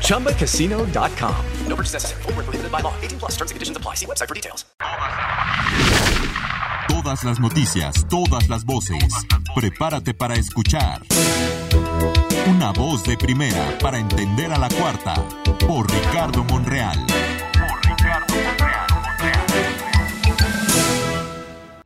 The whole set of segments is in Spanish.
ChumbaCasino.com. No purchase necessary. Void were prohibited by law. 18 plus. Terms and conditions apply. See website for details. Todas las noticias, todas las voces. Prepárate para escuchar. Una voz de primera para entender a la cuarta. Por Ricardo Monreal.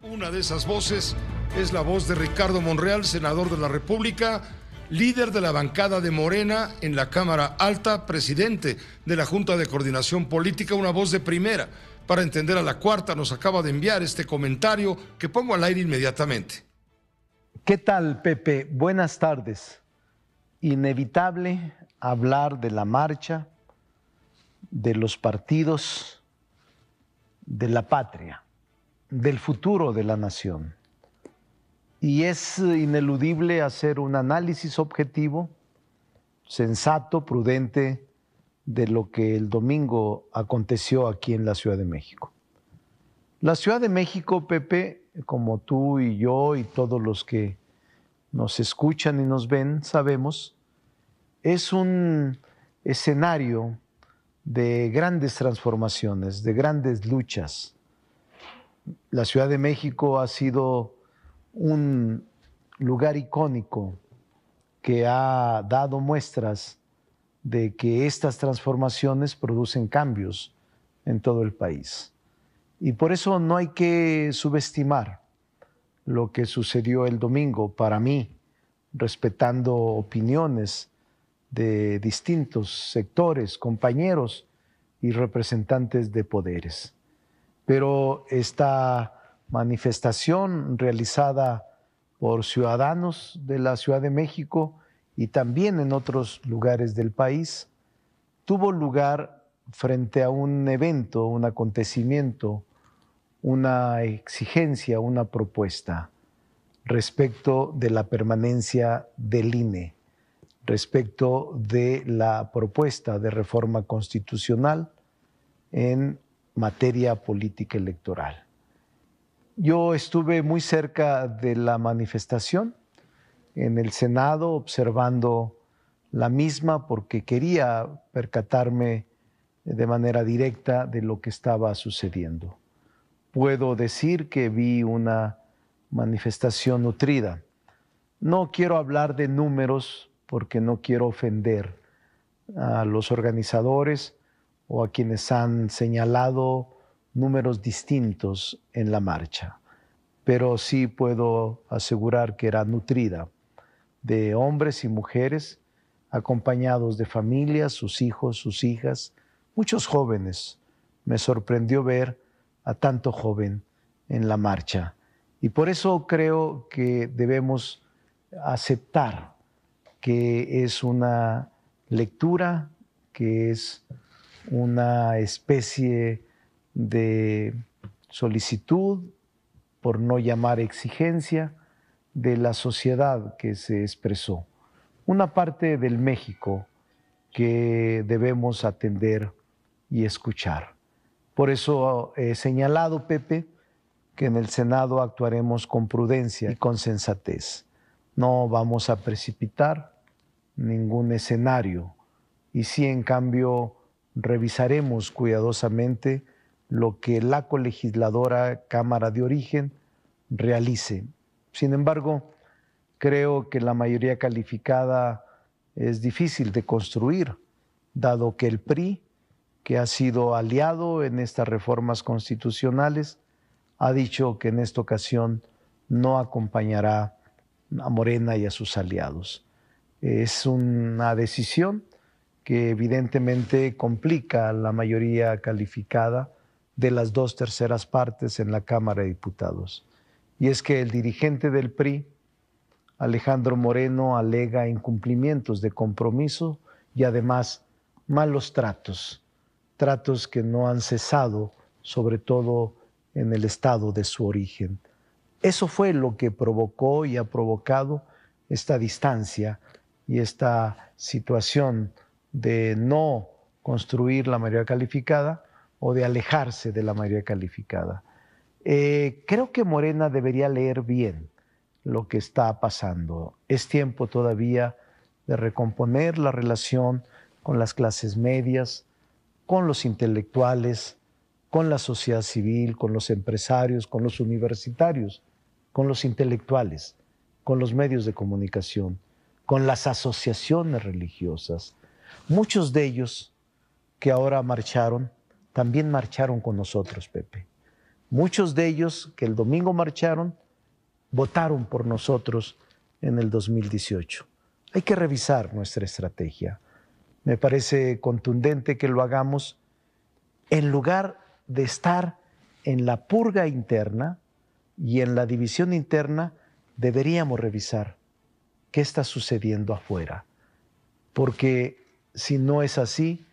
Una de esas voces es la voz de Ricardo Monreal, senador de la República, líder de la bancada de Morena en la Cámara Alta, presidente de la Junta de Coordinación Política, una voz de primera. Para entender a la cuarta nos acaba de enviar este comentario que pongo al aire inmediatamente. ¿Qué tal, Pepe? Buenas tardes. Inevitable hablar de la marcha, de los partidos, de la patria, del futuro de la nación. Y es ineludible hacer un análisis objetivo, sensato, prudente, de lo que el domingo aconteció aquí en la Ciudad de México. La Ciudad de México, Pepe, como tú y yo y todos los que nos escuchan y nos ven, sabemos, es un escenario de grandes transformaciones, de grandes luchas. La Ciudad de México ha sido un lugar icónico que ha dado muestras de que estas transformaciones producen cambios en todo el país. Y por eso no hay que subestimar lo que sucedió el domingo para mí, respetando opiniones de distintos sectores, compañeros y representantes de poderes. Pero esta manifestación realizada por ciudadanos de la Ciudad de México y también en otros lugares del país, tuvo lugar frente a un evento, un acontecimiento, una exigencia, una propuesta respecto de la permanencia del INE, respecto de la propuesta de reforma constitucional en materia política electoral. Yo estuve muy cerca de la manifestación en el Senado observando la misma porque quería percatarme de manera directa de lo que estaba sucediendo. Puedo decir que vi una manifestación nutrida. No quiero hablar de números porque no quiero ofender a los organizadores o a quienes han señalado números distintos en la marcha, pero sí puedo asegurar que era nutrida de hombres y mujeres acompañados de familias, sus hijos, sus hijas, muchos jóvenes. Me sorprendió ver a tanto joven en la marcha. Y por eso creo que debemos aceptar que es una lectura, que es una especie de solicitud, por no llamar exigencia, de la sociedad que se expresó, una parte del México que debemos atender y escuchar. Por eso he señalado, Pepe, que en el Senado actuaremos con prudencia y con sensatez. No vamos a precipitar ningún escenario y sí, en cambio, revisaremos cuidadosamente lo que la colegisladora Cámara de Origen realice sin embargo, creo que la mayoría calificada es difícil de construir, dado que el PRI que ha sido aliado en estas reformas constitucionales, ha dicho que en esta ocasión no acompañará a Morena y a sus aliados. Es una decisión que evidentemente complica la mayoría calificada de las dos terceras partes en la Cámara de Diputados. Y es que el dirigente del PRI, Alejandro Moreno, alega incumplimientos de compromiso y además malos tratos, tratos que no han cesado, sobre todo en el estado de su origen. Eso fue lo que provocó y ha provocado esta distancia y esta situación de no construir la mayoría calificada o de alejarse de la mayoría calificada. Eh, creo que Morena debería leer bien lo que está pasando. Es tiempo todavía de recomponer la relación con las clases medias, con los intelectuales, con la sociedad civil, con los empresarios, con los universitarios, con los intelectuales, con los medios de comunicación, con las asociaciones religiosas. Muchos de ellos que ahora marcharon, también marcharon con nosotros, Pepe. Muchos de ellos que el domingo marcharon, votaron por nosotros en el 2018. Hay que revisar nuestra estrategia. Me parece contundente que lo hagamos en lugar de estar en la purga interna y en la división interna, deberíamos revisar qué está sucediendo afuera. Porque si no es así,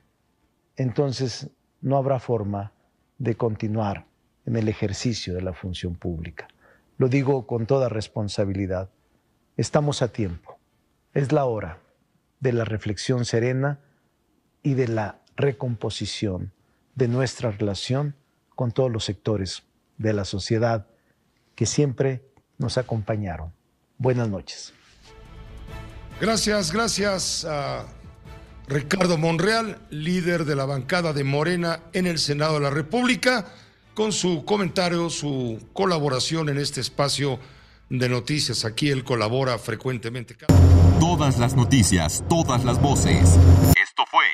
entonces no habrá forma de continuar en el ejercicio de la función pública. Lo digo con toda responsabilidad. Estamos a tiempo. Es la hora de la reflexión serena y de la recomposición de nuestra relación con todos los sectores de la sociedad que siempre nos acompañaron. Buenas noches. Gracias, gracias Ricardo Monreal, líder de la bancada de Morena en el Senado de la República, con su comentario, su colaboración en este espacio de noticias. Aquí él colabora frecuentemente. Todas las noticias, todas las voces. Esto fue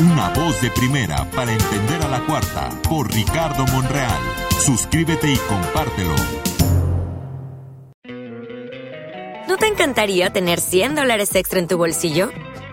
Una voz de primera para entender a la cuarta por Ricardo Monreal. Suscríbete y compártelo. ¿No te encantaría tener 100 dólares extra en tu bolsillo?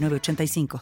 906985.